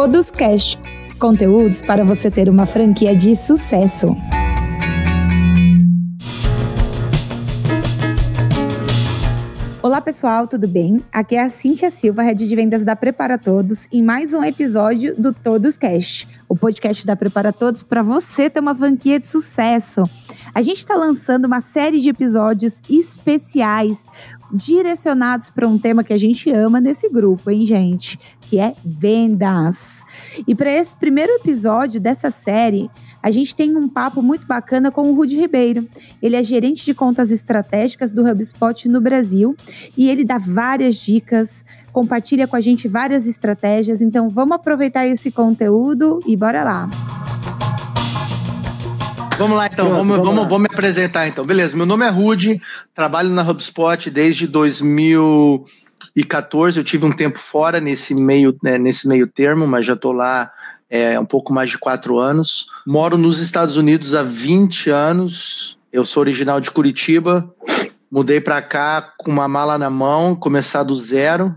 Todos Cash. Conteúdos para você ter uma franquia de sucesso. Olá pessoal, tudo bem? Aqui é a Cintia Silva, head de vendas da Prepara Todos, em mais um episódio do Todos Cash, o podcast da Prepara Todos para você ter uma franquia de sucesso. A gente está lançando uma série de episódios especiais direcionados para um tema que a gente ama nesse grupo, hein, gente? Que é vendas. E para esse primeiro episódio dessa série, a gente tem um papo muito bacana com o Rudy Ribeiro. Ele é gerente de contas estratégicas do HubSpot no Brasil e ele dá várias dicas, compartilha com a gente várias estratégias. Então vamos aproveitar esse conteúdo e bora lá. Vamos lá então, vamos, vamos, vamos, vamos me apresentar então. Beleza, meu nome é Rudy, trabalho na HubSpot desde 2014. Eu tive um tempo fora nesse meio, né, nesse meio termo, mas já estou lá é, um pouco mais de quatro anos. Moro nos Estados Unidos há 20 anos. Eu sou original de Curitiba. Mudei para cá com uma mala na mão, começar do zero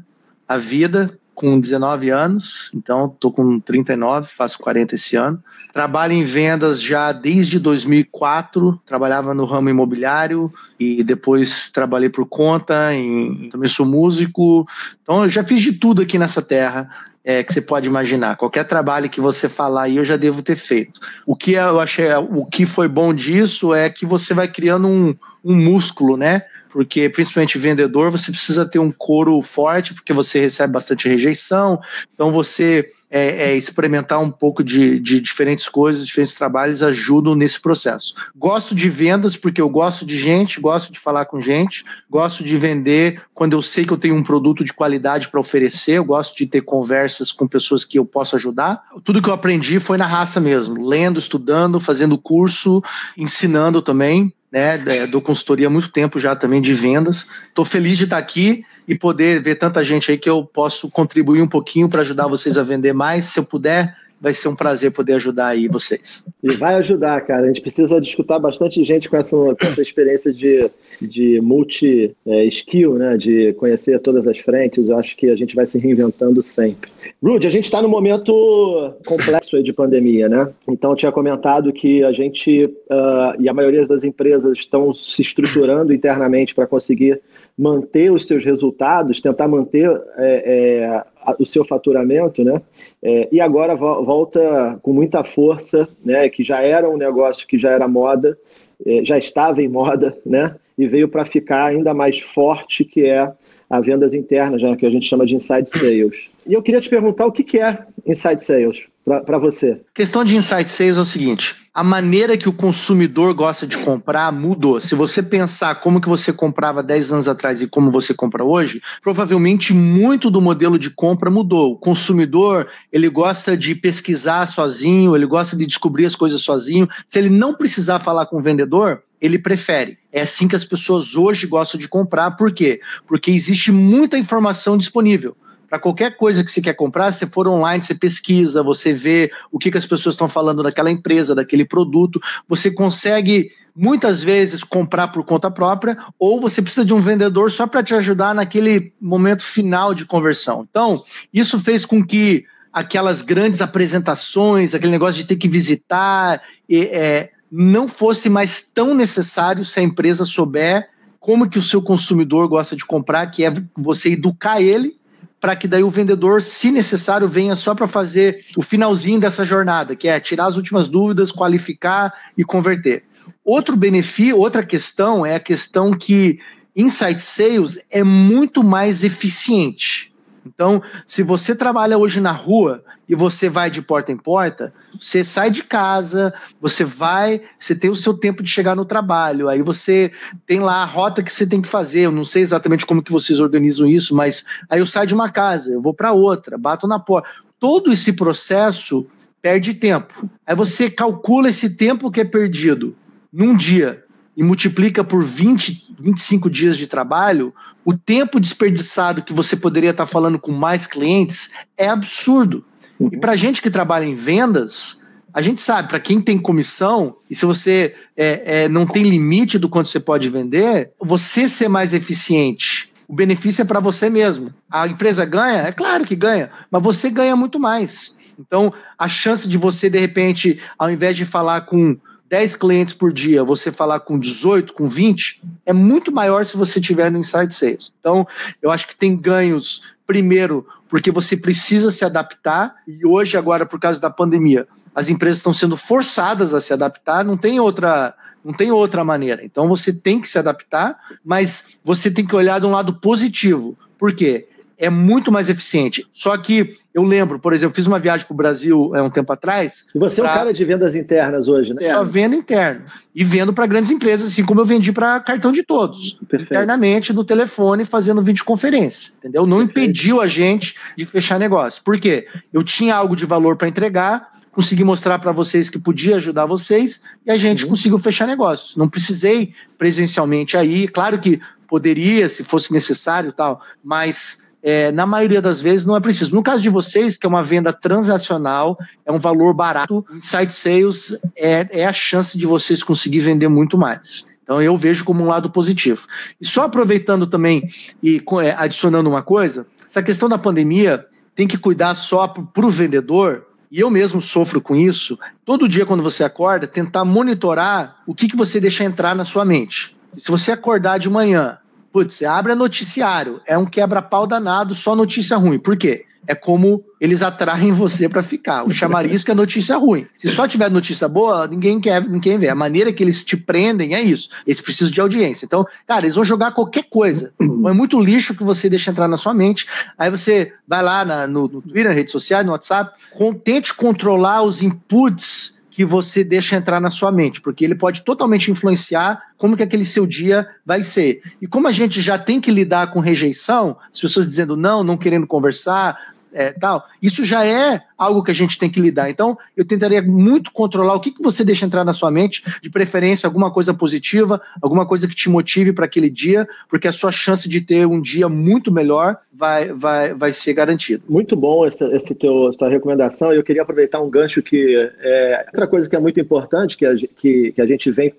a vida com 19 anos, então estou com 39, faço 40 esse ano. Trabalho em vendas já desde 2004, trabalhava no ramo imobiliário e depois trabalhei por conta, em, também sou músico, então eu já fiz de tudo aqui nessa terra. É, que você pode imaginar. Qualquer trabalho que você falar aí, eu já devo ter feito. O que eu achei, o que foi bom disso é que você vai criando um, um músculo, né? Porque principalmente vendedor, você precisa ter um couro forte, porque você recebe bastante rejeição, então você é, é, experimentar um pouco de, de diferentes coisas, diferentes trabalhos ajudam nesse processo. Gosto de vendas porque eu gosto de gente, gosto de falar com gente, gosto de vender quando eu sei que eu tenho um produto de qualidade para oferecer, eu gosto de ter conversas com pessoas que eu posso ajudar. Tudo que eu aprendi foi na raça mesmo, lendo, estudando, fazendo curso, ensinando também né? Consultoria há muito tempo já também de vendas. Estou feliz de estar aqui e poder ver tanta gente aí que eu posso contribuir um pouquinho para ajudar vocês a vender mais. Se eu puder, vai ser um prazer poder ajudar aí vocês. E vai ajudar, cara. A gente precisa discutir bastante gente com essa, com essa experiência de, de multi-skill, é, né? De conhecer todas as frentes. Eu acho que a gente vai se reinventando sempre. Rude, a gente está no momento complexo aí de pandemia, né? Então, eu tinha comentado que a gente uh, e a maioria das empresas estão se estruturando internamente para conseguir manter os seus resultados, tentar manter é, é, o seu faturamento, né? É, e agora volta com muita força, né? Que já era um negócio que já era moda, é, já estava em moda, né? E veio para ficar ainda mais forte, que é a vendas internas, né? que a gente chama de inside sales. E eu queria te perguntar o que, que é inside sales para você. A questão de inside sales é o seguinte: a maneira que o consumidor gosta de comprar mudou. Se você pensar como que você comprava 10 anos atrás e como você compra hoje, provavelmente muito do modelo de compra mudou. O consumidor, ele gosta de pesquisar sozinho, ele gosta de descobrir as coisas sozinho. Se ele não precisar falar com o vendedor, ele prefere. É assim que as pessoas hoje gostam de comprar. Por quê? Porque existe muita informação disponível para qualquer coisa que você quer comprar, se for online, você pesquisa, você vê o que, que as pessoas estão falando daquela empresa, daquele produto, você consegue muitas vezes comprar por conta própria, ou você precisa de um vendedor só para te ajudar naquele momento final de conversão. Então, isso fez com que aquelas grandes apresentações, aquele negócio de ter que visitar, é, não fosse mais tão necessário se a empresa souber como que o seu consumidor gosta de comprar, que é você educar ele para que daí o vendedor, se necessário, venha só para fazer o finalzinho dessa jornada, que é tirar as últimas dúvidas, qualificar e converter. Outro benefício, outra questão é a questão que Insight Sales é muito mais eficiente. Então, se você trabalha hoje na rua e você vai de porta em porta, você sai de casa, você vai, você tem o seu tempo de chegar no trabalho, aí você tem lá a rota que você tem que fazer. Eu não sei exatamente como que vocês organizam isso, mas aí eu saio de uma casa, eu vou para outra, bato na porta. Todo esse processo perde tempo. Aí você calcula esse tempo que é perdido num dia e multiplica por 20, 25 dias de trabalho, o tempo desperdiçado que você poderia estar falando com mais clientes é absurdo. E para gente que trabalha em vendas, a gente sabe, para quem tem comissão, e se você é, é, não tem limite do quanto você pode vender, você ser mais eficiente, o benefício é para você mesmo. A empresa ganha? É claro que ganha, mas você ganha muito mais. Então, a chance de você, de repente, ao invés de falar com 10 clientes por dia, você falar com 18, com 20, é muito maior se você tiver no Inside Sales. Então, eu acho que tem ganhos, primeiro, porque você precisa se adaptar, e hoje, agora, por causa da pandemia, as empresas estão sendo forçadas a se adaptar, não tem outra. Não tem outra maneira. Então você tem que se adaptar, mas você tem que olhar de um lado positivo. Por quê? É muito mais eficiente. Só que eu lembro, por exemplo, fiz uma viagem para o Brasil é, um tempo atrás. E você pra... é um cara de vendas internas hoje, né? Só venda interna. E vendo para grandes empresas, assim como eu vendi para cartão de todos. Perfeito. Internamente, no telefone, fazendo videoconferência. Entendeu? Não Perfeito. impediu a gente de fechar negócio. Por quê? Eu tinha algo de valor para entregar, consegui mostrar para vocês que podia ajudar vocês e a gente uhum. conseguiu fechar negócios. Não precisei presencialmente aí, claro que poderia, se fosse necessário tal, mas é, na maioria das vezes não é preciso. No caso de vocês, que é uma venda transacional, é um valor barato, site sales é, é a chance de vocês conseguir vender muito mais. Então eu vejo como um lado positivo. E só aproveitando também e é, adicionando uma coisa, essa questão da pandemia tem que cuidar só para o vendedor, e eu mesmo sofro com isso, todo dia quando você acorda, tentar monitorar o que, que você deixa entrar na sua mente. Se você acordar de manhã Putz, você abre a noticiário, é um quebra-pau danado, só notícia ruim. Por quê? É como eles atraem você para ficar. O chamariz que é notícia ruim. Se só tiver notícia boa, ninguém quer, ninguém vê. A maneira que eles te prendem é isso. Eles precisam de audiência. Então, cara, eles vão jogar qualquer coisa. É muito lixo que você deixa entrar na sua mente. Aí você vai lá na, no, no Twitter, na rede social, no WhatsApp, tente controlar os inputs que você deixa entrar na sua mente, porque ele pode totalmente influenciar como que aquele seu dia vai ser. E como a gente já tem que lidar com rejeição, as pessoas dizendo não, não querendo conversar, é, tal, isso já é algo que a gente tem que lidar. Então, eu tentaria muito controlar o que, que você deixa entrar na sua mente, de preferência alguma coisa positiva, alguma coisa que te motive para aquele dia, porque a sua chance de ter um dia muito melhor vai, vai, vai ser garantida. Muito bom essa, essa teu, tua recomendação. Eu queria aproveitar um gancho que é outra coisa que é muito importante, que a, que, que a gente vem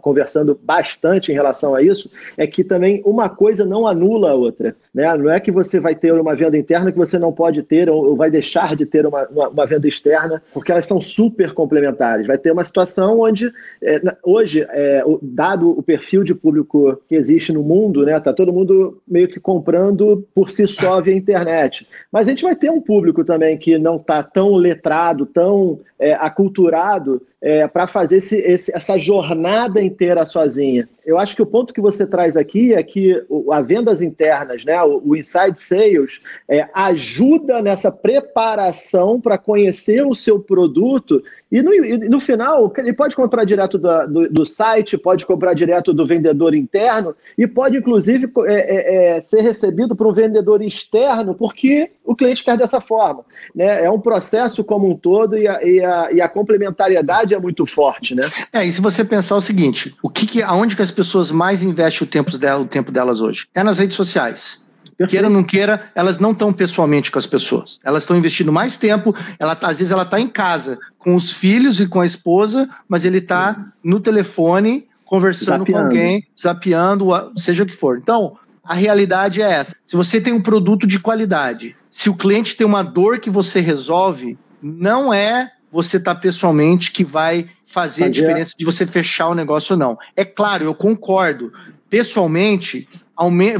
conversando bastante em relação a isso, é que também uma coisa não anula a outra. Né? Não é que você vai ter uma venda interna que você não pode ter ou vai deixar de ter uma, uma, uma, venda externa, porque elas são super complementares. Vai ter uma situação onde, é, hoje, é, dado o perfil de público que existe no mundo, né, tá todo mundo meio que comprando por si só via internet. Mas a gente vai ter um público também que não está tão letrado, tão é, aculturado é, para fazer esse, esse, essa jornada inteira sozinha. Eu acho que o ponto que você traz aqui é que a vendas internas, né, o, o inside sales, é, ajuda nessa preparação para conhecer o seu produto e no, e no, final ele pode comprar direto do, do, site, pode comprar direto do vendedor interno e pode inclusive é, é, é, ser recebido por um vendedor externo porque o cliente quer dessa forma. Né? É um processo como um todo e a, e a, e a complementariedade é muito forte, né? É, e se você pensar o seguinte, o que, que aonde que as pessoas mais investem o tempo, dela, o tempo delas hoje? É nas redes sociais. Queira ou não queira, elas não estão pessoalmente com as pessoas. Elas estão investindo mais tempo. Ela, tá, às vezes ela está em casa com os filhos e com a esposa, mas ele está no telefone conversando zapeando. com alguém, zapeando, seja o que for. Então, a realidade é essa. Se você tem um produto de qualidade, se o cliente tem uma dor que você resolve, não é você estar tá pessoalmente que vai fazer a diferença de você fechar o negócio ou não. É claro, eu concordo. Pessoalmente,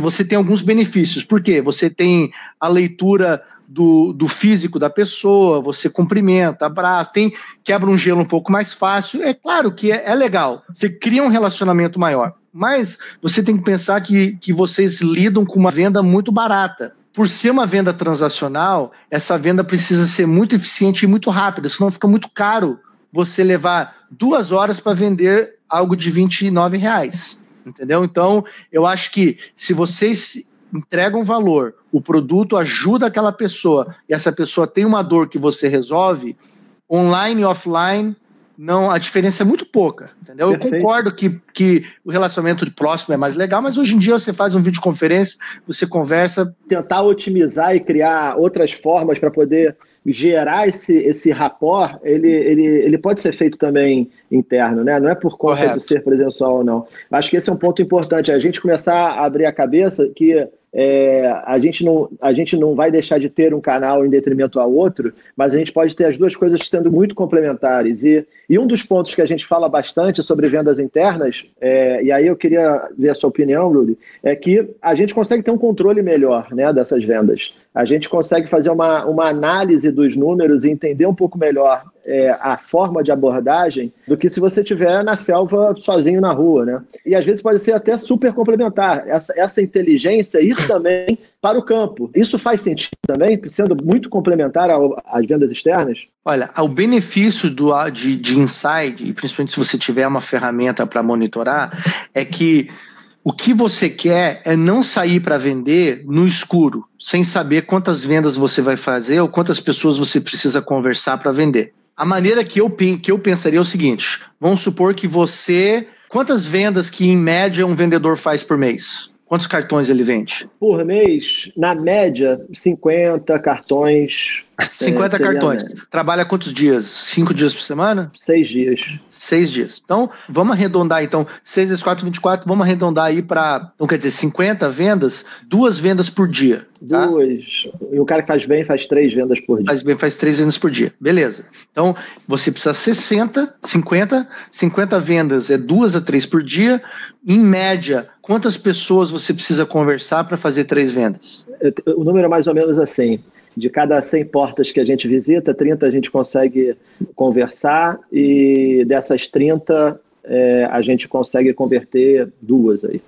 você tem alguns benefícios. Por quê? Você tem a leitura do, do físico da pessoa, você cumprimenta, abraça, tem, quebra um gelo um pouco mais fácil. É claro que é, é legal. Você cria um relacionamento maior. Mas você tem que pensar que, que vocês lidam com uma venda muito barata por ser uma venda transacional, essa venda precisa ser muito eficiente e muito rápida, senão fica muito caro você levar duas horas para vender algo de 29 reais. Entendeu? Então, eu acho que se vocês entregam valor, o produto ajuda aquela pessoa e essa pessoa tem uma dor que você resolve, online e offline, não a diferença é muito pouca, entendeu? Perfeito. Eu concordo que, que o relacionamento de próximo é mais legal, mas hoje em dia você faz um videoconferência, você conversa. Tentar otimizar e criar outras formas para poder gerar esse, esse rapport, ele, ele, ele pode ser feito também interno, né? Não é por conta Correto. do ser presencial ou não. Acho que esse é um ponto importante, a gente começar a abrir a cabeça que é, a, gente não, a gente não vai deixar de ter um canal em detrimento ao outro, mas a gente pode ter as duas coisas sendo muito complementares. E, e um dos pontos que a gente fala bastante sobre vendas internas, é, e aí eu queria ver a sua opinião, Rudy, é que a gente consegue ter um controle melhor né, dessas vendas. A gente consegue fazer uma, uma análise dos números e entender um pouco melhor é, a forma de abordagem do que se você estiver na selva sozinho na rua, né? E às vezes pode ser até super complementar essa, essa inteligência ir também para o campo. Isso faz sentido também, sendo muito complementar às vendas externas? Olha, o benefício do, de, de Inside, principalmente se você tiver uma ferramenta para monitorar, é que o que você quer é não sair para vender no escuro, sem saber quantas vendas você vai fazer ou quantas pessoas você precisa conversar para vender. A maneira que eu, que eu pensaria é o seguinte: vamos supor que você. Quantas vendas que em média um vendedor faz por mês? Quantos cartões ele vende? Por mês, na média, 50 cartões 50 é, cartões. Trabalha quantos dias? Cinco dias por semana? Seis dias. Seis dias. Então, vamos arredondar, então, 6 vezes 4, 24, vamos arredondar aí para, então quer dizer, 50 vendas, duas vendas por dia. Tá? Duas. E o cara que faz bem faz três vendas por dia. Faz bem, faz três vendas por dia. Beleza. Então, você precisa 60, 50, 50 vendas é duas a três por dia. Em média, quantas pessoas você precisa conversar para fazer três vendas? O número é mais ou menos assim de cada 100 portas que a gente visita, 30 a gente consegue conversar e dessas 30 é, a gente consegue converter duas aí.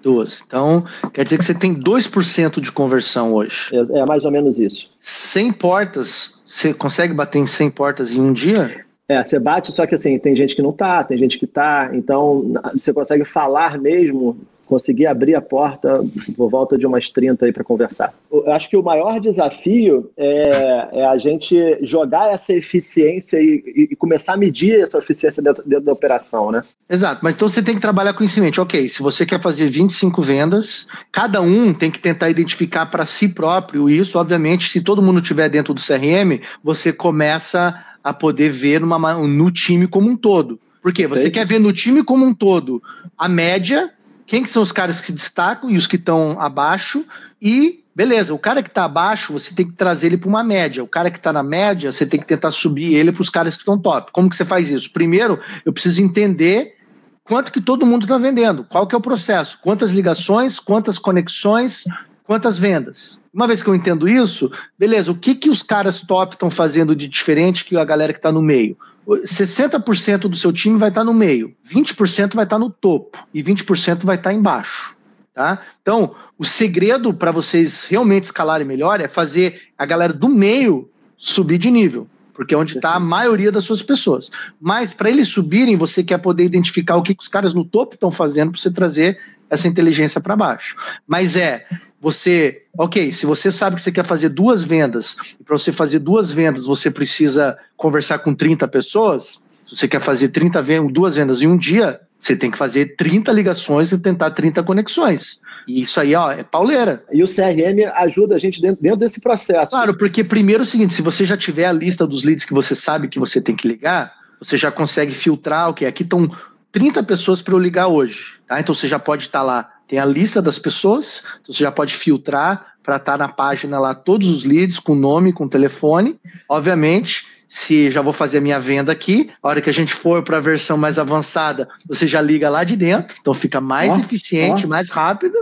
Duas. Então, quer dizer que você tem 2% de conversão hoje. É, é, mais ou menos isso. 100 portas, você consegue bater em 100 portas em um dia? É, você bate, só que assim, tem gente que não tá, tem gente que tá, então você consegue falar mesmo consegui abrir a porta por volta de umas 30 aí para conversar. Eu acho que o maior desafio é, é a gente jogar essa eficiência e, e, começar a medir essa eficiência dentro, dentro, da operação, né? Exato, mas então você tem que trabalhar com isso em mente. Ok, se você quer fazer 25 vendas, cada um tem que tentar identificar para si próprio isso. Obviamente, se todo mundo estiver dentro do CRM, você começa a poder ver numa, no time como um todo. Por quê? Você quer ver no time como um todo a média quem que são os caras que se destacam e os que estão abaixo e beleza, o cara que está abaixo, você tem que trazer ele para uma média. O cara que está na média, você tem que tentar subir ele para os caras que estão top. Como que você faz isso? Primeiro, eu preciso entender quanto que todo mundo está vendendo, qual que é o processo, quantas ligações, quantas conexões, quantas vendas. Uma vez que eu entendo isso, beleza, o que que os caras top estão fazendo de diferente que a galera que está no meio? 60% do seu time vai estar no meio, 20% vai estar no topo e 20% vai estar embaixo. Tá? Então, o segredo para vocês realmente escalarem melhor é fazer a galera do meio subir de nível, porque é onde está a maioria das suas pessoas. Mas para eles subirem, você quer poder identificar o que, que os caras no topo estão fazendo para você trazer essa inteligência para baixo. Mas é você, ok, se você sabe que você quer fazer duas vendas, e para você fazer duas vendas você precisa conversar com 30 pessoas, se você quer fazer 30 vendas, duas vendas em um dia, você tem que fazer 30 ligações e tentar 30 conexões. E isso aí, ó, é pauleira. E o CRM ajuda a gente dentro, dentro desse processo. Claro, porque primeiro é o seguinte, se você já tiver a lista dos leads que você sabe que você tem que ligar, você já consegue filtrar, ok, aqui estão 30 pessoas para eu ligar hoje, tá? Então você já pode estar tá lá tem a lista das pessoas, então você já pode filtrar para estar tá na página lá todos os leads com nome, com telefone. Obviamente, se já vou fazer a minha venda aqui, a hora que a gente for para a versão mais avançada, você já liga lá de dentro, então fica mais oh, eficiente, oh. mais rápido.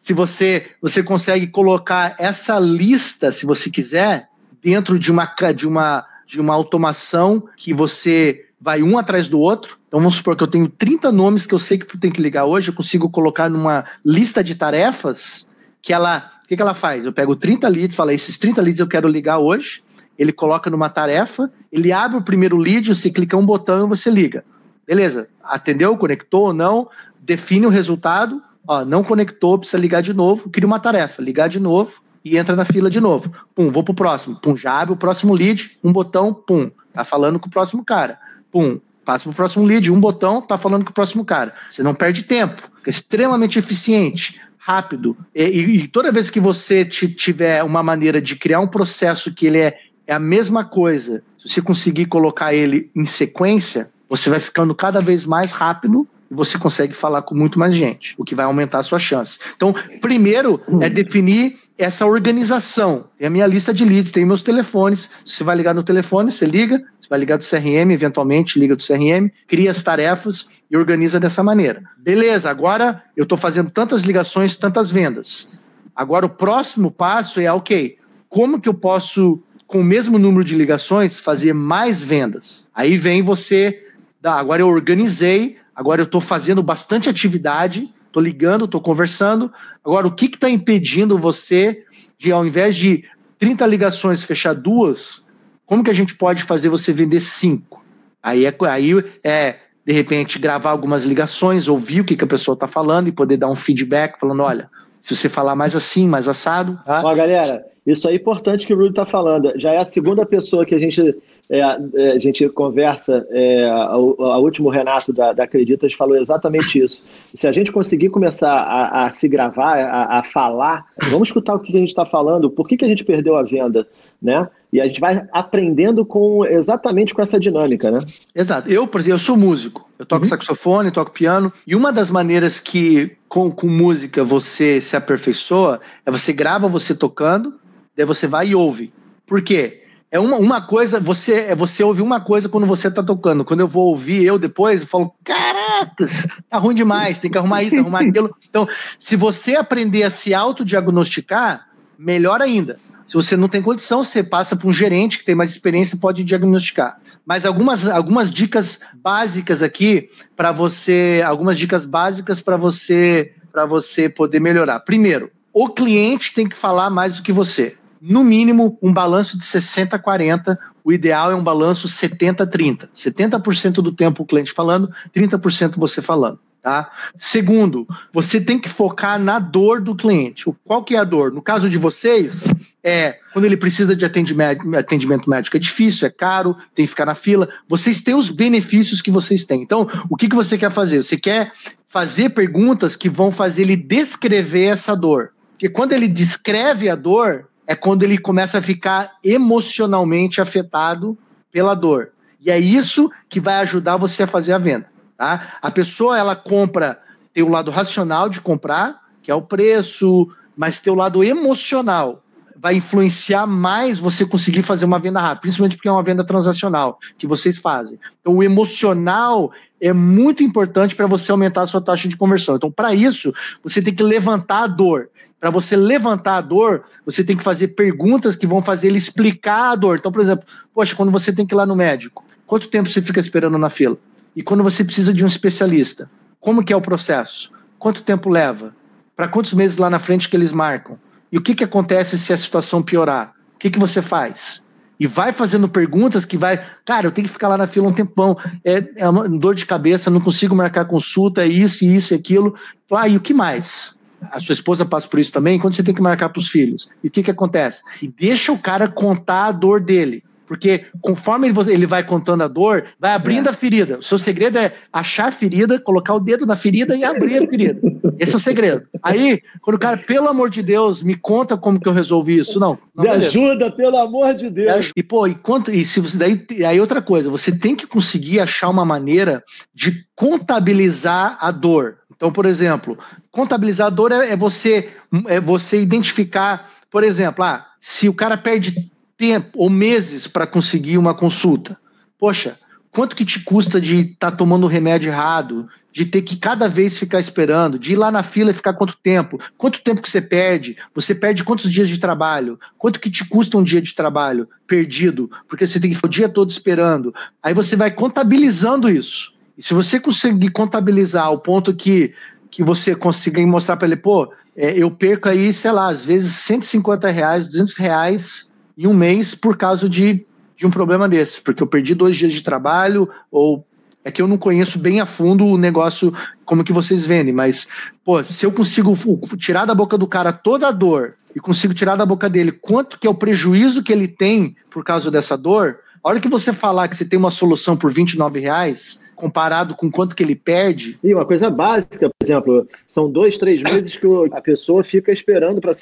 Se você você consegue colocar essa lista, se você quiser, dentro de uma de uma de uma automação que você vai um atrás do outro. Então vamos supor que eu tenho 30 nomes que eu sei que eu tenho que ligar hoje, eu consigo colocar numa lista de tarefas que ela. O que, que ela faz? Eu pego 30 leads, falo, esses 30 leads eu quero ligar hoje, ele coloca numa tarefa, ele abre o primeiro lead, você clica um botão e você liga. Beleza, atendeu, conectou ou não, define o resultado, ó, não conectou, precisa ligar de novo, cria uma tarefa, ligar de novo e entra na fila de novo. Pum, vou pro próximo. Pum, já abre o próximo lead, um botão, pum, tá falando com o próximo cara pum, passa para o próximo lead, um botão, tá falando com o próximo cara. Você não perde tempo, é extremamente eficiente, rápido. E, e, toda vez que você tiver uma maneira de criar um processo que ele é, é a mesma coisa, se você conseguir colocar ele em sequência, você vai ficando cada vez mais rápido e você consegue falar com muito mais gente, o que vai aumentar a sua chance. Então, primeiro é definir essa organização. Tem a minha lista de leads, tem meus telefones. Você vai ligar no telefone, você liga, você vai ligar do CRM, eventualmente liga do CRM, cria as tarefas e organiza dessa maneira. Beleza, agora eu estou fazendo tantas ligações, tantas vendas. Agora o próximo passo é, ok, como que eu posso, com o mesmo número de ligações, fazer mais vendas? Aí vem você, agora eu organizei, agora eu estou fazendo bastante atividade, estou ligando, estou conversando. Agora, o que está impedindo você de, ao invés de 30 ligações, fechar duas? Como que a gente pode fazer você vender cinco? Aí é, aí é de repente, gravar algumas ligações, ouvir o que, que a pessoa está falando e poder dar um feedback, falando: olha, se você falar mais assim, mais assado. Tá? Ó, galera, isso é importante que o Rudy está falando. Já é a segunda pessoa que a gente, é, é a gente conversa. É, a, a último Renato da, da Acreditas falou exatamente isso. Se a gente conseguir começar a, a se gravar, a, a, falar, vamos escutar o que a gente está falando, por que, que a gente perdeu a venda, né? E a gente vai aprendendo com exatamente com essa dinâmica, né? Exato. Eu, por exemplo, eu sou músico. Eu toco uhum. saxofone, toco piano. E uma das maneiras que com, com música você se aperfeiçoa é você grava você tocando Daí você vai e ouve. Por quê? É uma, uma coisa, você é você ouve uma coisa quando você tá tocando. Quando eu vou ouvir eu depois, eu falo, caracas, tá ruim demais, tem que arrumar isso, arrumar aquilo. Então, se você aprender a se autodiagnosticar, melhor ainda. Se você não tem condição, você passa para um gerente que tem mais experiência pode diagnosticar. Mas algumas, algumas dicas básicas aqui para você, algumas dicas básicas para você para você poder melhorar. Primeiro, o cliente tem que falar mais do que você no mínimo, um balanço de 60-40. O ideal é um balanço 70-30. 70%, do tempo o cliente falando, 30% você falando. Tá? Segundo, você tem que focar na dor do cliente. Qual que é a dor? No caso de vocês, é quando ele precisa de atendimento, atendimento médico é difícil, é caro, tem que ficar na fila. Vocês têm os benefícios que vocês têm. Então, o que, que você quer fazer? Você quer fazer perguntas que vão fazer ele descrever essa dor. Porque quando ele descreve a dor, é quando ele começa a ficar emocionalmente afetado pela dor. E é isso que vai ajudar você a fazer a venda. Tá? A pessoa ela compra, tem o lado racional de comprar, que é o preço, mas tem o lado emocional. Vai influenciar mais você conseguir fazer uma venda rápida, principalmente porque é uma venda transacional que vocês fazem. Então, o emocional é muito importante para você aumentar a sua taxa de conversão. Então, para isso, você tem que levantar a dor para você levantar a dor, você tem que fazer perguntas que vão fazer ele explicar a dor. Então, por exemplo, poxa, quando você tem que ir lá no médico, quanto tempo você fica esperando na fila? E quando você precisa de um especialista, como que é o processo? Quanto tempo leva? Para quantos meses lá na frente que eles marcam? E o que, que acontece se a situação piorar? O que, que você faz? E vai fazendo perguntas que vai, cara, eu tenho que ficar lá na fila um tempão, é, é uma dor de cabeça, não consigo marcar consulta, é isso, isso aquilo. Ah, e o que mais? A sua esposa passa por isso também, quando você tem que marcar para os filhos. E o que, que acontece? E deixa o cara contar a dor dele. Porque conforme ele vai contando a dor, vai abrindo é. a ferida. O seu segredo é achar a ferida, colocar o dedo na ferida e abrir a ferida. Esse é o segredo. Aí, quando o cara, pelo amor de Deus, me conta como que eu resolvi isso. Não. não me ajuda, pelo amor de Deus. E, pô, e, quanto, e se você daí. Aí outra coisa, você tem que conseguir achar uma maneira de contabilizar a dor. Então, por exemplo, contabilizador é, é você é você identificar, por exemplo, ah, se o cara perde tempo ou meses para conseguir uma consulta, poxa, quanto que te custa de estar tá tomando remédio errado, de ter que cada vez ficar esperando, de ir lá na fila e ficar quanto tempo, quanto tempo que você perde, você perde quantos dias de trabalho, quanto que te custa um dia de trabalho perdido, porque você tem que ficar o dia todo esperando. Aí você vai contabilizando isso. E se você conseguir contabilizar ao ponto que, que você consiga mostrar para ele, pô, é, eu perco aí, sei lá, às vezes 150 reais, 200 reais em um mês por causa de, de um problema desse, porque eu perdi dois dias de trabalho, ou é que eu não conheço bem a fundo o negócio como que vocês vendem, mas, pô, se eu consigo tirar da boca do cara toda a dor e consigo tirar da boca dele quanto que é o prejuízo que ele tem por causa dessa dor, a hora que você falar que você tem uma solução por 29 reais, comparado com quanto que ele perde. E uma coisa básica, por exemplo, são dois, três meses que a pessoa fica esperando para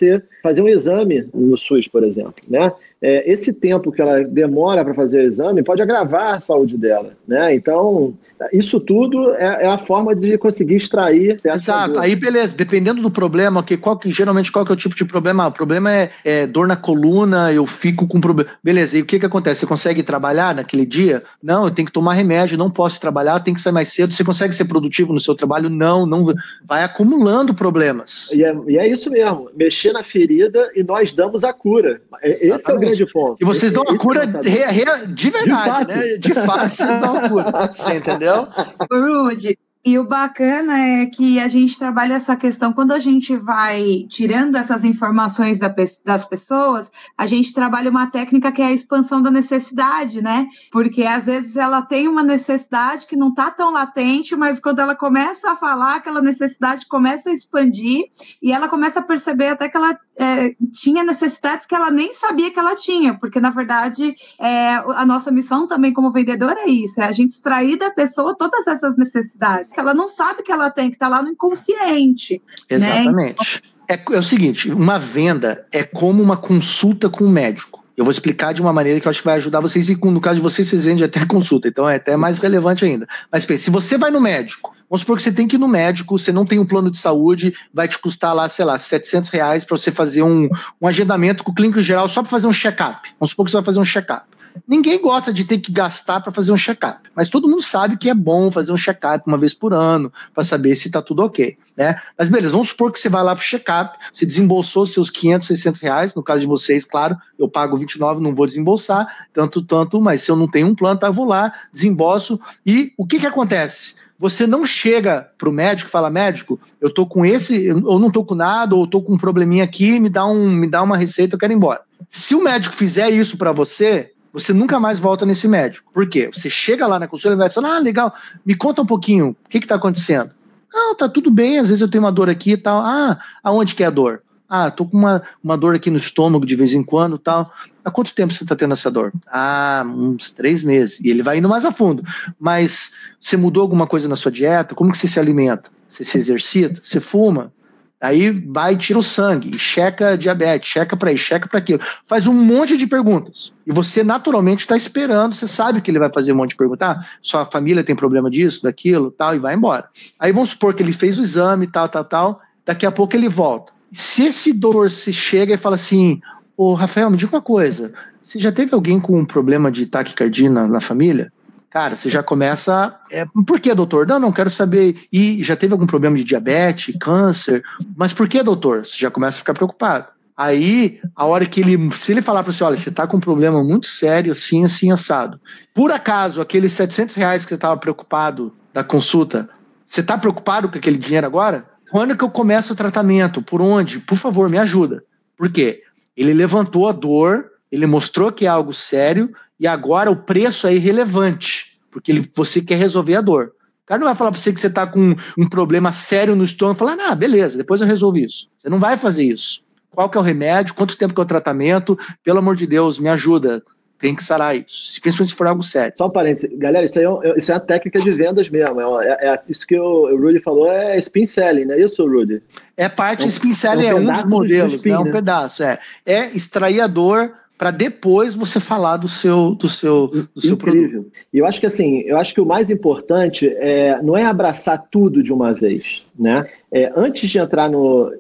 fazer um exame no SUS, por exemplo, né? É, esse tempo que ela demora para fazer o exame pode agravar a saúde dela, né? Então, isso tudo é, é a forma de conseguir extrair. Exato. Aí, beleza. Dependendo do problema, que qual que geralmente qual que é o tipo de problema? Ah, o problema é, é dor na coluna. Eu fico com problema. Beleza. E o que que acontece? Você consegue trabalhar naquele dia? Não. Eu tenho que tomar remédio. Não posso trabalhar. Tem que sair mais cedo. Você consegue ser produtivo no seu trabalho? Não. Não vai acumulando problemas. E é, e é isso mesmo. Mexer na ferida e nós damos a cura. Exatamente. Esse é o grande ponto. E vocês dão a cura re, re, de verdade, de né? De fato, vocês dão a cura. Você entendeu? Rude, e o bacana é que a gente trabalha essa questão, quando a gente vai tirando essas informações da, das pessoas, a gente trabalha uma técnica que é a expansão da necessidade, né? Porque às vezes ela tem uma necessidade que não está tão latente, mas quando ela começa a falar, aquela necessidade começa a expandir e ela começa a perceber até que ela é, tinha necessidades que ela nem sabia que ela tinha, porque na verdade é, a nossa missão também como vendedor é isso, é a gente extrair da pessoa todas essas necessidades ela não sabe que ela tem, que está lá no inconsciente. Né? Exatamente. Né? É, é o seguinte, uma venda é como uma consulta com um médico. Eu vou explicar de uma maneira que eu acho que vai ajudar vocês, e no caso de vocês, vocês vendem até consulta, então é até mais relevante ainda. Mas pense, se você vai no médico, vamos supor que você tem que ir no médico, você não tem um plano de saúde, vai te custar lá, sei lá, 700 reais para você fazer um, um agendamento com o clínico geral só para fazer um check-up. Vamos supor que você vai fazer um check-up. Ninguém gosta de ter que gastar para fazer um check-up, mas todo mundo sabe que é bom fazer um check-up uma vez por ano para saber se está tudo ok, né? Mas beleza, vamos supor que você vai lá para o check-up, você desembolsou seus 500, 600 reais, no caso de vocês, claro, eu pago 29, não vou desembolsar tanto, tanto, mas se eu não tenho um plano, tá, eu vou lá, desembolso e o que que acontece? Você não chega para o médico e fala, médico, eu tô com esse, eu não tô com nada, ou tô com um probleminha aqui, me dá, um, me dá uma receita, eu quero ir embora. Se o médico fizer isso para você, você nunca mais volta nesse médico. Por quê? Você chega lá na consulta e vai dizer, ah, legal, me conta um pouquinho, o que está acontecendo? Não, tá tudo bem, às vezes eu tenho uma dor aqui e tal. Ah, aonde que é a dor? Ah, tô com uma, uma dor aqui no estômago de vez em quando tal. Há quanto tempo você está tendo essa dor? Ah, uns três meses. E ele vai indo mais a fundo. Mas você mudou alguma coisa na sua dieta? Como que você se alimenta? Você se exercita? Você fuma? Aí vai tira o sangue, checa diabetes, checa para isso, checa para aquilo. Faz um monte de perguntas. E você naturalmente está esperando, você sabe que ele vai fazer um monte de perguntas. Ah, sua família tem problema disso, daquilo, tal, e vai embora. Aí vamos supor que ele fez o exame, tal, tal, tal. Daqui a pouco ele volta. Se esse doutor se chega e fala assim: Ô Rafael, me diga uma coisa. Você já teve alguém com um problema de taquicardia na, na família? Cara, você já começa. É, por que, doutor? Não, não quero saber. E já teve algum problema de diabetes, câncer? Mas por que, doutor? Você já começa a ficar preocupado. Aí, a hora que ele. Se ele falar para você, olha, você está com um problema muito sério, assim, assim, assado. Por acaso, aqueles 700 reais que você estava preocupado da consulta, você está preocupado com aquele dinheiro agora? Quando que eu começo o tratamento? Por onde? Por favor, me ajuda. Por quê? Ele levantou a dor, ele mostrou que é algo sério, e agora o preço é irrelevante, porque ele, você quer resolver a dor. O cara não vai falar para você que você está com um problema sério no estômago e falar, ah, beleza, depois eu resolvo isso. Você não vai fazer isso. Qual que é o remédio? Quanto tempo que é o tratamento? Pelo amor de Deus, me ajuda. Tem que sarar isso, principalmente se for algo sério. Só um parênteses. Galera, isso, é, isso é uma técnica de vendas mesmo. É, é, é isso que o, o Rudy falou é spin selling, não é isso, Rudy? É parte, é um, spin selling é um, é um dos modelos, spin, né? é um né? pedaço. É, é extrair a dor para depois você falar do seu do seu do seu produto. E eu acho que assim, eu acho que o mais importante é não é abraçar tudo de uma vez, né? É, antes de entrar no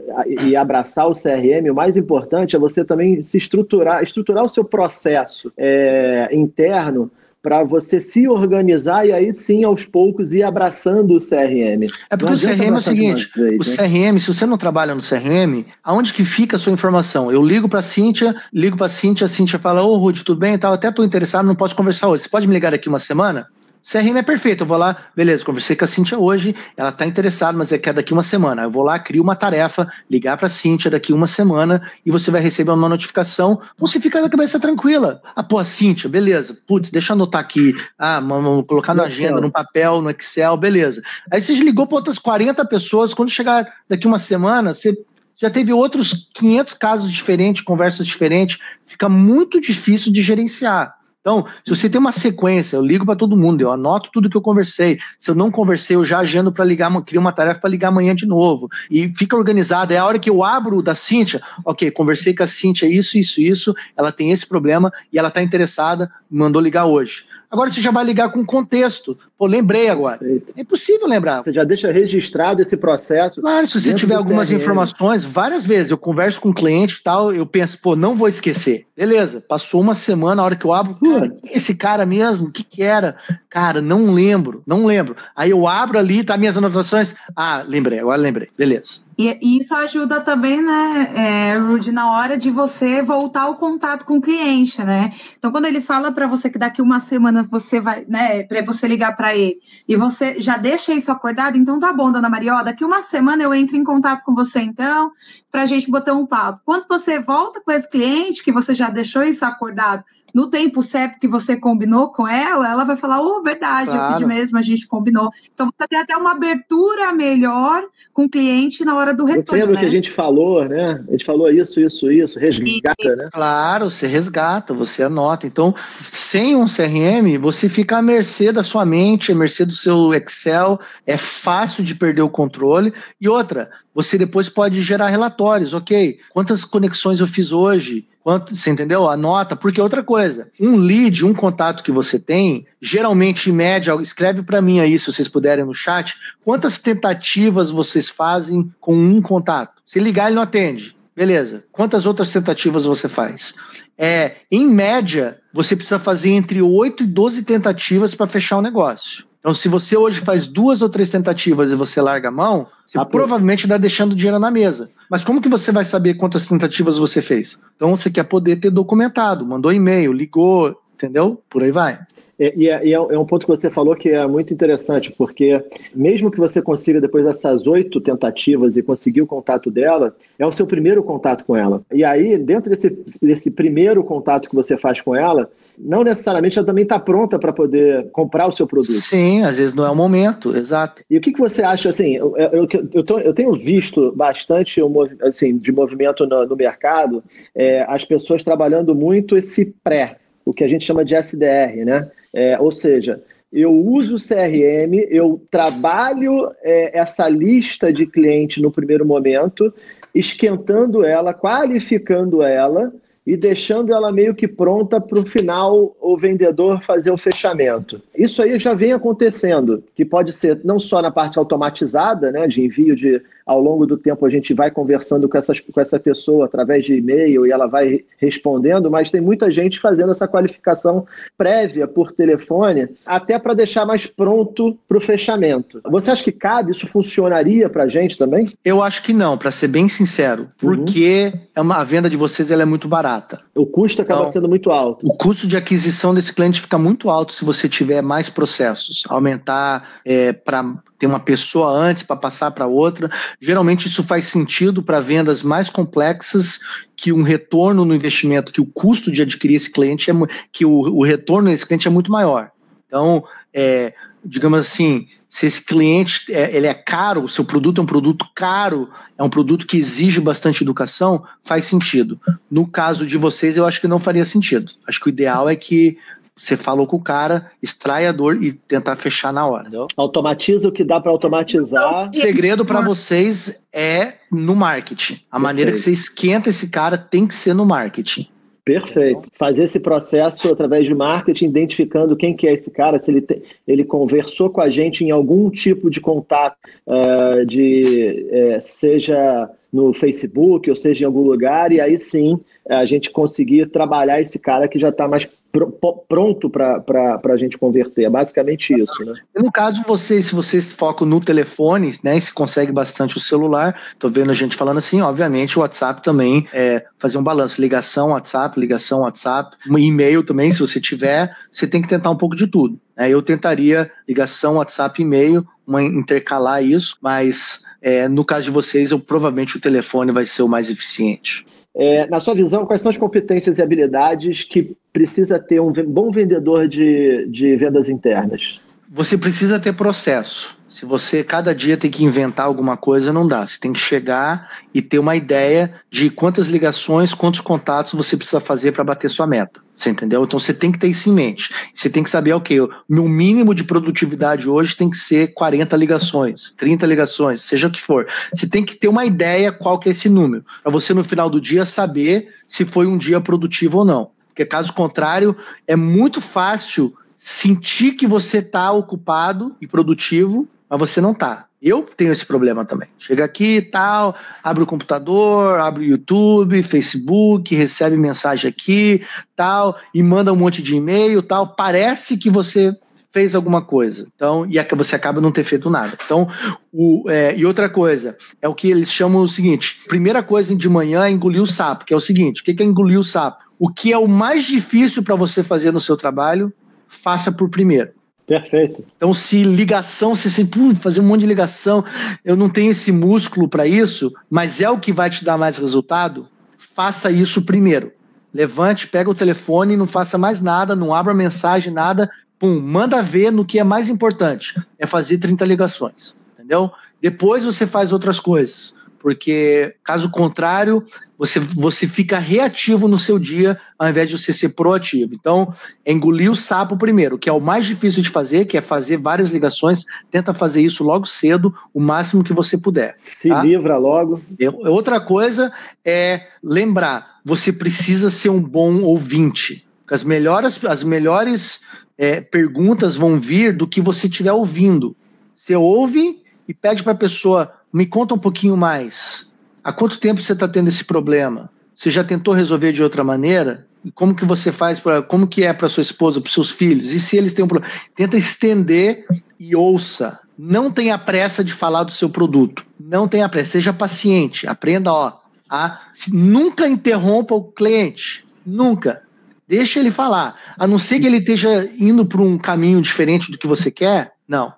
e abraçar o CRM, o mais importante é você também se estruturar, estruturar o seu processo é, interno para você se organizar e aí sim, aos poucos, ir abraçando o CRM. É porque o CRM é o seguinte: vez, o né? CRM, se você não trabalha no CRM, aonde que fica a sua informação? Eu ligo para a Cíntia, ligo para a Cíntia, a Cíntia fala: Ô, Rude, tudo bem? Tal, até estou interessado, não posso conversar hoje. Você pode me ligar daqui uma semana? CRM é perfeito, eu vou lá, beleza, conversei com a Cintia hoje, ela está interessada, mas é que é daqui uma semana. Eu vou lá, crio uma tarefa, ligar para a Cintia daqui uma semana e você vai receber uma notificação. Você fica com a cabeça tranquila. Ah, pô, Cintia, beleza. Putz, deixa eu anotar aqui. Ah, vamos colocar na agenda, no papel, no Excel, beleza. Aí você ligou para outras 40 pessoas, quando chegar daqui uma semana, você já teve outros 500 casos diferentes, conversas diferentes, fica muito difícil de gerenciar. Então, se você tem uma sequência, eu ligo para todo mundo, eu anoto tudo que eu conversei. Se eu não conversei, eu já agendo para ligar, crio uma tarefa para ligar amanhã de novo. E fica organizado. É a hora que eu abro da Cíntia, ok, conversei com a Cíntia, isso, isso, isso, ela tem esse problema e ela está interessada, mandou ligar hoje. Agora você já vai ligar com contexto. Pô, lembrei agora. É impossível lembrar. Você já deixa registrado esse processo. Claro, se você tiver algumas CRM. informações, várias vezes eu converso com o um cliente e tal, eu penso, pô, não vou esquecer. Beleza, passou uma semana, a hora que eu abro, cara, esse cara mesmo, o que que era? Cara, não lembro, não lembro. Aí eu abro ali, tá minhas anotações. Ah, lembrei, agora lembrei. Beleza. E, e isso ajuda também, né, é, na hora de você voltar ao contato com o cliente, né? Então, quando ele fala para você que daqui uma semana você vai, né, para você ligar para ele e você já deixa isso acordado, então tá bom, dona Maria, ó, daqui uma semana eu entro em contato com você, então, pra gente botar um papo. Quando você volta com esse cliente, que você já deixou isso acordado, no tempo certo que você combinou com ela, ela vai falar, oh, verdade, claro. eu pedi mesmo, a gente combinou. Então, você tem até uma abertura melhor com o cliente na hora do retorno. Você lembra né? que a gente falou, né? A gente falou isso, isso, isso, resgata, e, né? Claro, você resgata, você anota. Então, sem um CRM, você fica à mercê da sua mente, à mercê do seu Excel, é fácil de perder o controle. E outra, você depois pode gerar relatórios, ok? Quantas conexões eu fiz hoje? Quanto, você entendeu? Anota, porque outra coisa, um lead, um contato que você tem, geralmente, em média, escreve para mim aí, se vocês puderem no chat, quantas tentativas vocês fazem com um contato? Se ligar, ele não atende. Beleza. Quantas outras tentativas você faz? É, em média, você precisa fazer entre 8 e 12 tentativas para fechar o negócio. Então, se você hoje faz duas ou três tentativas e você larga a mão, você ah, provavelmente está deixando dinheiro na mesa. Mas como que você vai saber quantas tentativas você fez? Então, você quer poder ter documentado, mandou e-mail, ligou, entendeu? Por aí vai. É, e é, é, um ponto que você falou que é muito interessante, porque mesmo que você consiga, depois dessas oito tentativas e conseguir o contato dela, é o seu primeiro contato com ela. E aí, dentro desse, desse primeiro contato que você faz com ela, não necessariamente ela também está pronta para poder comprar o seu produto. Sim, às vezes não é o momento, exato. E o que, que você acha, assim, eu, eu, eu, tô, eu tenho visto bastante assim, de movimento no, no mercado, é, as pessoas trabalhando muito esse pré, o que a gente chama de SDR, né? É, ou seja, eu uso o CRM, eu trabalho é, essa lista de cliente no primeiro momento, esquentando ela, qualificando ela e deixando ela meio que pronta para o final o vendedor fazer o fechamento. Isso aí já vem acontecendo, que pode ser não só na parte automatizada, né, de envio de ao longo do tempo a gente vai conversando com, essas, com essa pessoa através de e-mail e ela vai respondendo, mas tem muita gente fazendo essa qualificação prévia por telefone, até para deixar mais pronto para o fechamento. Você acha que cabe? Isso funcionaria para a gente também? Eu acho que não, para ser bem sincero, uhum. porque uhum. é uma, a venda de vocês ela é muito barata. O custo acaba então, sendo muito alto. O custo de aquisição desse cliente fica muito alto se você tiver mais processos. Aumentar é, para ter uma pessoa antes para passar para outra. Geralmente isso faz sentido para vendas mais complexas que um retorno no investimento, que o custo de adquirir esse cliente é que o, o retorno desse cliente é muito maior. Então, é, digamos assim, se esse cliente é, ele é caro, o seu produto é um produto caro, é um produto que exige bastante educação, faz sentido. No caso de vocês, eu acho que não faria sentido. Acho que o ideal é que você falou com o cara, extrai a dor e tentar fechar na hora. Entendeu? Automatiza o que dá para automatizar. O segredo para vocês é no marketing. A Perfeito. maneira que você esquenta esse cara tem que ser no marketing. Perfeito. Fazer esse processo através de marketing, identificando quem que é esse cara, se ele, te, ele conversou com a gente em algum tipo de contato, uh, de uh, seja no Facebook ou seja em algum lugar, e aí sim a gente conseguir trabalhar esse cara que já está mais pr pronto para a gente converter. É basicamente isso. Né? No caso, vocês, se vocês focam no telefone, né, se consegue bastante o celular, estou vendo a gente falando assim, obviamente o WhatsApp também é fazer um balanço, ligação, WhatsApp, ligação, WhatsApp, e-mail também, se você tiver, você tem que tentar um pouco de tudo. Né? Eu tentaria ligação, WhatsApp, e-mail, uma, intercalar isso, mas é, no caso de vocês, eu, provavelmente o telefone vai ser o mais eficiente. É, na sua visão, quais são as competências e habilidades que precisa ter um bom vendedor de, de vendas internas? você precisa ter processo. Se você cada dia tem que inventar alguma coisa, não dá. Você tem que chegar e ter uma ideia de quantas ligações, quantos contatos você precisa fazer para bater sua meta. Você entendeu? Então você tem que ter isso em mente. Você tem que saber, ok, o meu mínimo de produtividade hoje tem que ser 40 ligações, 30 ligações, seja o que for. Você tem que ter uma ideia qual que é esse número, para você no final do dia saber se foi um dia produtivo ou não. Porque caso contrário, é muito fácil sentir que você está ocupado e produtivo mas você não tá. Eu tenho esse problema também. Chega aqui e tal, abre o computador, abre o YouTube, Facebook, recebe mensagem aqui, tal, e manda um monte de e-mail, tal. Parece que você fez alguma coisa. Então, e você acaba não ter feito nada. Então, o, é, e outra coisa, é o que eles chamam o seguinte: primeira coisa de manhã é engolir o sapo, que é o seguinte: o que é engolir o sapo? O que é o mais difícil para você fazer no seu trabalho, faça por primeiro. Perfeito. Então, se ligação, se assim, fazer um monte de ligação, eu não tenho esse músculo para isso, mas é o que vai te dar mais resultado, faça isso primeiro. Levante, pega o telefone, não faça mais nada, não abra mensagem, nada, pum, manda ver no que é mais importante. É fazer 30 ligações, entendeu? Depois você faz outras coisas porque caso contrário, você, você fica reativo no seu dia ao invés de você ser proativo. Então, engolir o sapo primeiro, que é o mais difícil de fazer, que é fazer várias ligações, tenta fazer isso logo cedo, o máximo que você puder. Se tá? livra logo. Outra coisa é lembrar, você precisa ser um bom ouvinte. As melhores, as melhores é, perguntas vão vir do que você estiver ouvindo. Você ouve e pede para a pessoa me conta um pouquinho mais. Há quanto tempo você está tendo esse problema? Você já tentou resolver de outra maneira? Como que você faz para, como que é para sua esposa, para seus filhos? E se eles têm um problema, tenta estender e ouça. Não tenha pressa de falar do seu produto. Não tenha pressa, seja paciente. Aprenda, ó, a nunca interrompa o cliente, nunca. Deixa ele falar. A não ser que ele esteja indo para um caminho diferente do que você quer, não.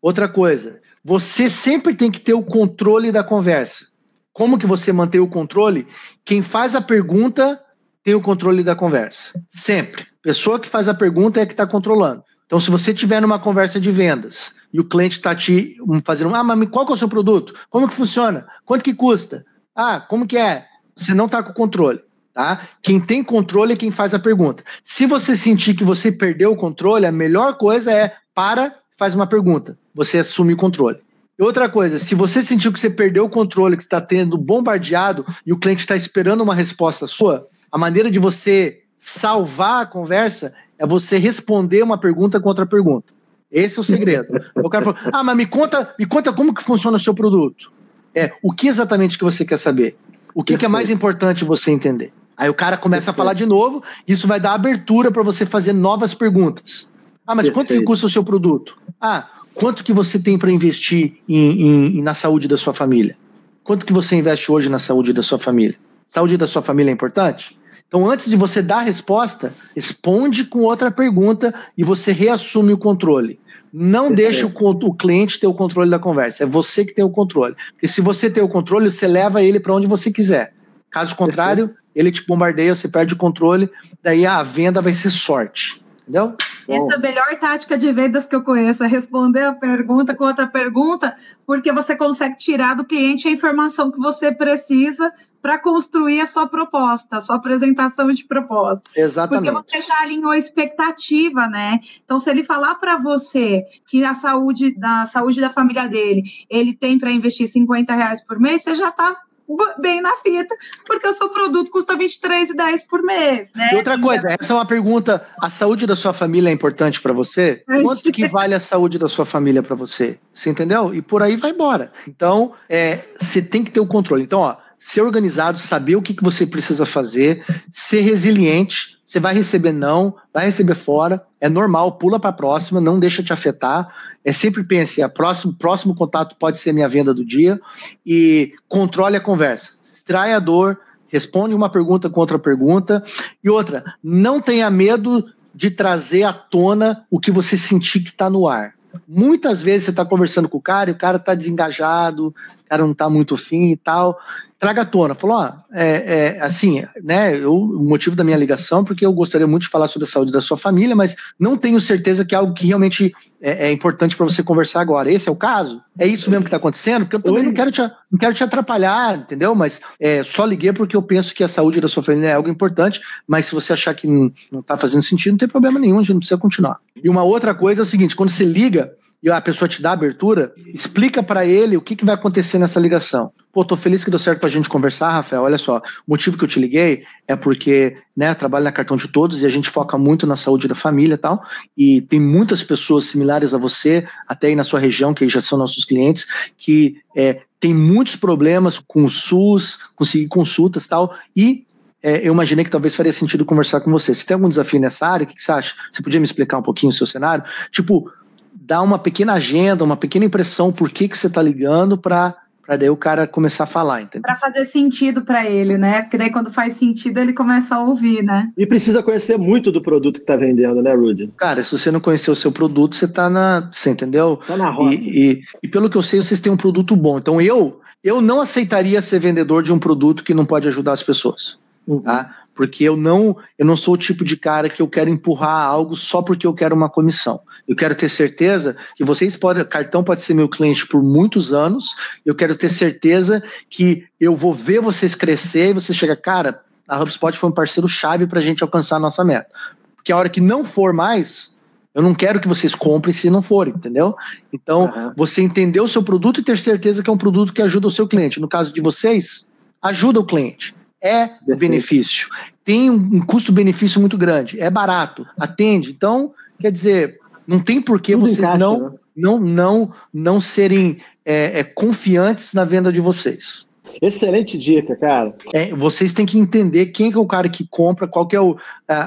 Outra coisa, você sempre tem que ter o controle da conversa. Como que você mantém o controle? Quem faz a pergunta tem o controle da conversa. Sempre. Pessoa que faz a pergunta é que está controlando. Então, se você tiver numa conversa de vendas e o cliente está te fazendo, ah, mas qual que é o seu produto? Como que funciona? Quanto que custa? Ah, como que é? Você não está com controle. Tá? Quem tem controle é quem faz a pergunta. Se você sentir que você perdeu o controle, a melhor coisa é para, faz uma pergunta você assume o controle. Outra coisa, se você sentiu que você perdeu o controle, que está tendo bombardeado e o cliente está esperando uma resposta sua, a maneira de você salvar a conversa é você responder uma pergunta com outra pergunta. Esse é o segredo. O cara falou: Ah, mas me conta, me conta como que funciona o seu produto. É, o que exatamente que você quer saber? O que, que é mais importante você entender? Aí o cara começa a falar de novo, isso vai dar abertura para você fazer novas perguntas. Ah, mas quanto que custa o seu produto? Ah, Quanto que você tem para investir em, em, na saúde da sua família? Quanto que você investe hoje na saúde da sua família? Saúde da sua família é importante? Então, antes de você dar a resposta, responde com outra pergunta e você reassume o controle. Não deixe o, o, cliente ter o controle da conversa, é você que tem o controle. Porque se você tem o controle, você leva ele para onde você quiser. Caso contrário, ele te bombardeia, você perde o controle, daí a venda vai ser sorte. Entendeu? Essa é a melhor tática de vendas que eu conheço, é responder a pergunta com outra pergunta, porque você consegue tirar do cliente a informação que você precisa para construir a sua proposta, a sua apresentação de proposta. Exatamente. Porque você já alinhou a expectativa, né? Então, se ele falar para você que a saúde da saúde da família dele, ele tem para investir 50 reais por mês, você já está bem na fita, porque o seu produto custa R$23,10 por mês, né? E outra coisa, essa é uma pergunta, a saúde da sua família é importante para você? Quanto que vale a saúde da sua família para você? Você entendeu? E por aí vai embora. Então, é, você tem que ter o controle. Então, ó, ser organizado, saber o que, que você precisa fazer, ser resiliente, você vai receber não, vai receber fora, é normal, pula para a próxima, não deixa te afetar. É sempre pense, a próximo, próximo contato pode ser minha venda do dia e controle a conversa. Extrai a dor, responde uma pergunta com outra pergunta. E outra, não tenha medo de trazer à tona o que você sentir que está no ar. Muitas vezes você está conversando com o cara e o cara está desengajado, o cara não está muito fim e tal. Traga à tona. Falou, ó, é, é, assim, né? Eu, o motivo da minha ligação, porque eu gostaria muito de falar sobre a saúde da sua família, mas não tenho certeza que é algo que realmente é, é importante para você conversar agora. Esse é o caso? É isso mesmo que está acontecendo? Porque eu também não quero, te, não quero te atrapalhar, entendeu? Mas é, só liguei porque eu penso que a saúde da sua família é algo importante, mas se você achar que não está fazendo sentido, não tem problema nenhum, a gente não precisa continuar. E uma outra coisa é o seguinte: quando você liga e a pessoa te dá abertura, explica para ele o que, que vai acontecer nessa ligação. Pô, tô feliz que deu certo pra gente conversar, Rafael. Olha só, o motivo que eu te liguei é porque, né, trabalho na Cartão de Todos e a gente foca muito na saúde da família e tal. E tem muitas pessoas similares a você, até aí na sua região, que já são nossos clientes, que é, tem muitos problemas com o SUS, conseguir consultas e tal. E é, eu imaginei que talvez faria sentido conversar com você. Se tem algum desafio nessa área, o que, que você acha? Você podia me explicar um pouquinho o seu cenário? Tipo, dar uma pequena agenda, uma pequena impressão por que, que você está ligando para para daí o cara começar a falar, entendeu? Para fazer sentido para ele, né? Porque daí quando faz sentido ele começa a ouvir, né? E precisa conhecer muito do produto que está vendendo, né, Rudy? Cara, se você não conhecer o seu produto, você está na, você entendeu? Tá na roda. E, e, e, pelo que eu sei, vocês têm um produto bom. Então eu eu não aceitaria ser vendedor de um produto que não pode ajudar as pessoas, uhum. tá? porque eu não eu não sou o tipo de cara que eu quero empurrar algo só porque eu quero uma comissão. Eu quero ter certeza que vocês podem, cartão pode ser meu cliente por muitos anos. Eu quero ter certeza que eu vou ver vocês crescer e você chega, cara, a HubSpot foi um parceiro chave para a gente alcançar a nossa meta. Porque a hora que não for mais, eu não quero que vocês comprem se não forem, entendeu? Então, uhum. você entender o seu produto e ter certeza que é um produto que ajuda o seu cliente. No caso de vocês, ajuda o cliente é benefício. Tem um custo-benefício muito grande, é barato, atende. Então, quer dizer, não tem por que vocês encaixa, não, né? não, não, não serem é, é, confiantes na venda de vocês. Excelente dica, cara. É, vocês têm que entender quem é o cara que compra, qual que é o,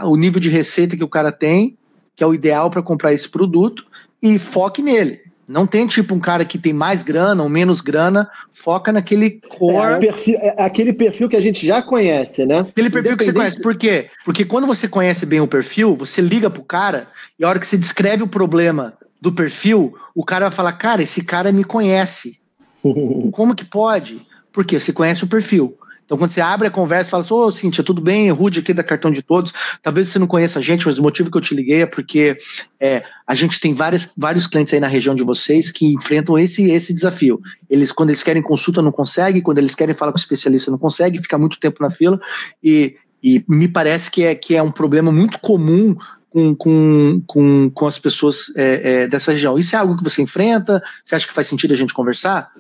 o nível de receita que o cara tem, que é o ideal para comprar esse produto, e foque nele. Não tem tipo um cara que tem mais grana ou menos grana, foca naquele core. É, perfil, é aquele perfil que a gente já conhece, né? Aquele perfil que você conhece. Por quê? Porque quando você conhece bem o perfil, você liga pro cara e a hora que você descreve o problema do perfil, o cara vai falar: Cara, esse cara me conhece. Como que pode? Porque você conhece o perfil. Então, quando você abre a conversa e fala assim, ô, oh, Cíntia, tudo bem? Rude aqui da Cartão de Todos. Talvez você não conheça a gente, mas o motivo que eu te liguei é porque é, a gente tem várias, vários clientes aí na região de vocês que enfrentam esse, esse desafio. Eles, quando eles querem consulta, não conseguem, quando eles querem falar com o especialista, não conseguem, fica muito tempo na fila. E, e me parece que é, que é um problema muito comum com, com, com, com as pessoas é, é, dessa região. Isso é algo que você enfrenta? Você acha que faz sentido a gente conversar?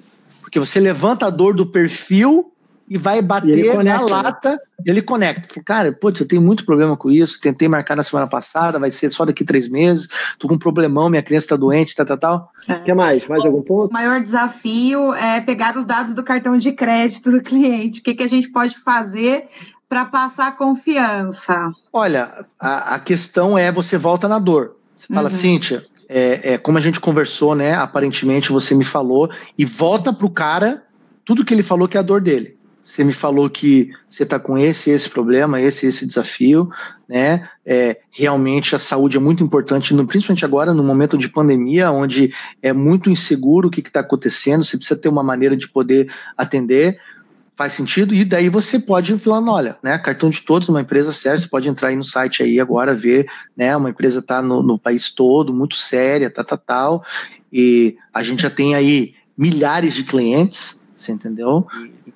Porque você levanta a dor do perfil e vai bater e na né? lata, né? ele conecta. Cara, putz, eu tenho muito problema com isso, tentei marcar na semana passada, vai ser só daqui três meses, tô com um problemão, minha criança tá doente, tal, tal, tal. O é. que mais? Mais algum ponto? O maior desafio é pegar os dados do cartão de crédito do cliente. O que, que a gente pode fazer para passar confiança? Olha, a, a, questão é você volta na dor. Você fala, uhum. Cíntia, é, é, como a gente conversou, né? Aparentemente você me falou, e volta pro cara tudo que ele falou que é a dor dele. Você me falou que você está com esse esse problema, esse esse desafio, né? É, realmente a saúde é muito importante, no, principalmente agora no momento de pandemia, onde é muito inseguro o que está acontecendo. Você precisa ter uma maneira de poder atender. Faz sentido? E daí você pode falando, olha, né? Cartão de todos, uma empresa séria, você pode entrar aí no site aí agora, ver, né? Uma empresa está no, no país todo, muito séria, tal, tal, tal. E a gente já tem aí milhares de clientes, você entendeu? e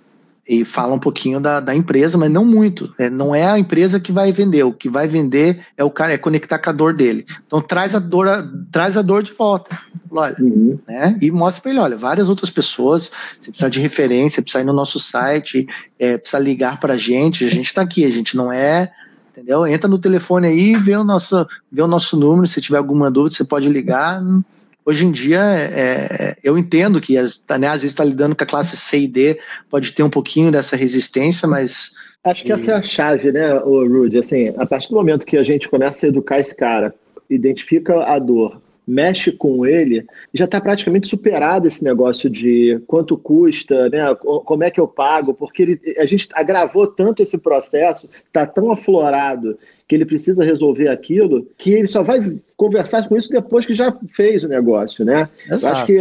fala um pouquinho da, da empresa, mas não muito. É, não é a empresa que vai vender, o que vai vender é o cara, é conectar com a dor dele. Então traz a dor, a, traz a dor de volta. Olha, uhum. né? E mostra para ele, olha, várias outras pessoas, você precisa de referência, precisa ir no nosso site, é, precisa ligar para a gente, a gente está aqui, a gente não é entendeu? Entra no telefone aí, vê o nosso, vê o nosso número, se tiver alguma dúvida, você pode ligar, hoje em dia é, eu entendo que as, né, às vezes está lidando com a classe C e D, pode ter um pouquinho dessa resistência, mas. Acho que essa é a chave, né, o Rudy? Assim, a partir do momento que a gente começa a educar esse cara, identifica a dor, mexe com ele, já está praticamente superado esse negócio de quanto custa, né? Como é que eu pago? Porque ele, a gente agravou tanto esse processo, está tão aflorado que ele precisa resolver aquilo, que ele só vai conversar com isso depois que já fez o negócio, né? Eu acho que,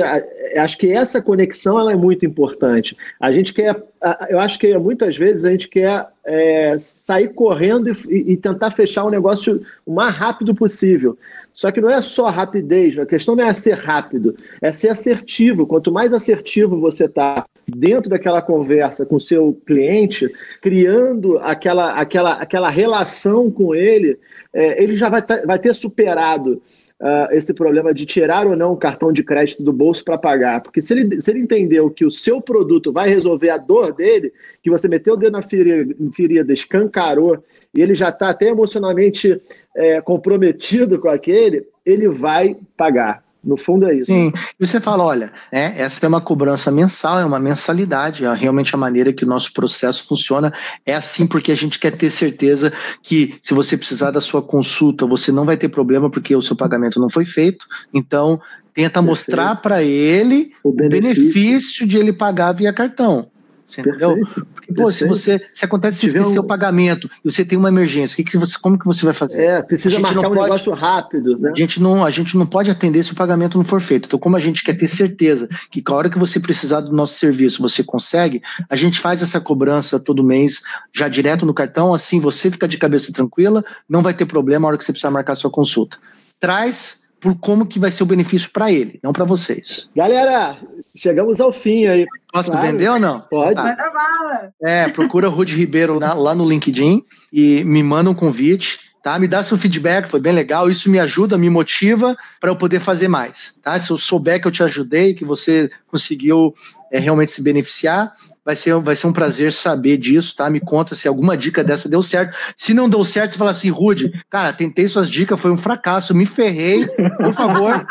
acho que essa conexão ela é muito importante. A gente quer, eu acho que muitas vezes a gente quer é, sair correndo e, e, tentar fechar o negócio o mais rápido possível. Só que não é só rapidez, a questão não é ser rápido, é ser assertivo. Quanto mais assertivo você está dentro daquela conversa com o seu cliente, criando aquela, aquela, aquela relação com ele, é, ele já vai, vai ter superado uh, esse problema de tirar ou não o cartão de crédito do bolso para pagar. Porque se ele, se ele entendeu que o seu produto vai resolver a dor dele, que você meteu o dedo na ferida, ferida escancarou, e ele já está até emocionalmente é, comprometido com aquele, ele vai pagar. No fundo é isso. Sim, e você fala, olha, é, essa é uma cobrança mensal, é uma mensalidade, é realmente a maneira que o nosso processo funciona é assim porque a gente quer ter certeza que se você precisar da sua consulta, você não vai ter problema porque o seu pagamento não foi feito. Então, tenta Perfeito. mostrar para ele o benefício. o benefício de ele pagar via cartão. Você entendeu? Porque, pô, se você. Se acontece se esquecer um... o pagamento e você tem uma emergência, que que você, como que você vai fazer? É, precisa marcar um pode, negócio rápido, né? A gente, não, a gente não pode atender se o pagamento não for feito. Então, como a gente quer ter certeza que a hora que você precisar do nosso serviço você consegue, a gente faz essa cobrança todo mês, já direto no cartão, assim você fica de cabeça tranquila, não vai ter problema a hora que você precisar marcar sua consulta. Traz por como que vai ser o benefício para ele, não para vocês. Galera, chegamos ao fim aí. Posso claro. vender ou não? Pode. Tá. É, procura Rude Ribeiro lá, lá no LinkedIn e me manda um convite tá? Me dá seu feedback, foi bem legal, isso me ajuda, me motiva para eu poder fazer mais, tá? Se eu souber que eu te ajudei, que você conseguiu é, realmente se beneficiar, vai ser, vai ser um prazer saber disso, tá? Me conta se alguma dica dessa deu certo. Se não deu certo, você fala assim, Rude, cara, tentei suas dicas, foi um fracasso, me ferrei, por favor,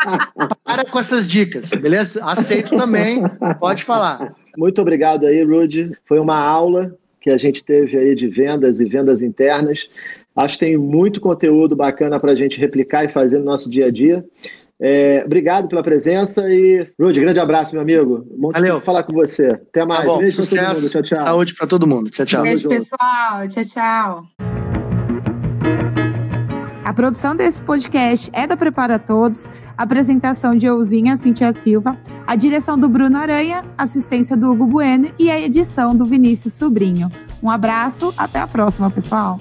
para com essas dicas, beleza? Aceito também, pode falar. Muito obrigado aí, Rude. Foi uma aula que a gente teve aí de vendas e vendas internas. Acho que tem muito conteúdo bacana para a gente replicar e fazer no nosso dia a dia. É, obrigado pela presença e, Rudy, grande abraço, meu amigo. Um Valeu. falar com você. Até mais. Tá bom, Beijo sucesso. Tchau, tchau. Saúde para todo mundo. Tchau, tchau. Beijo, pessoal. Tchau, tchau. A produção desse podcast é da Prepara Todos, apresentação de Euzinha Cintia Silva, a direção do Bruno Aranha, assistência do Hugo Bueno e a edição do Vinícius Sobrinho. Um abraço, até a próxima, pessoal.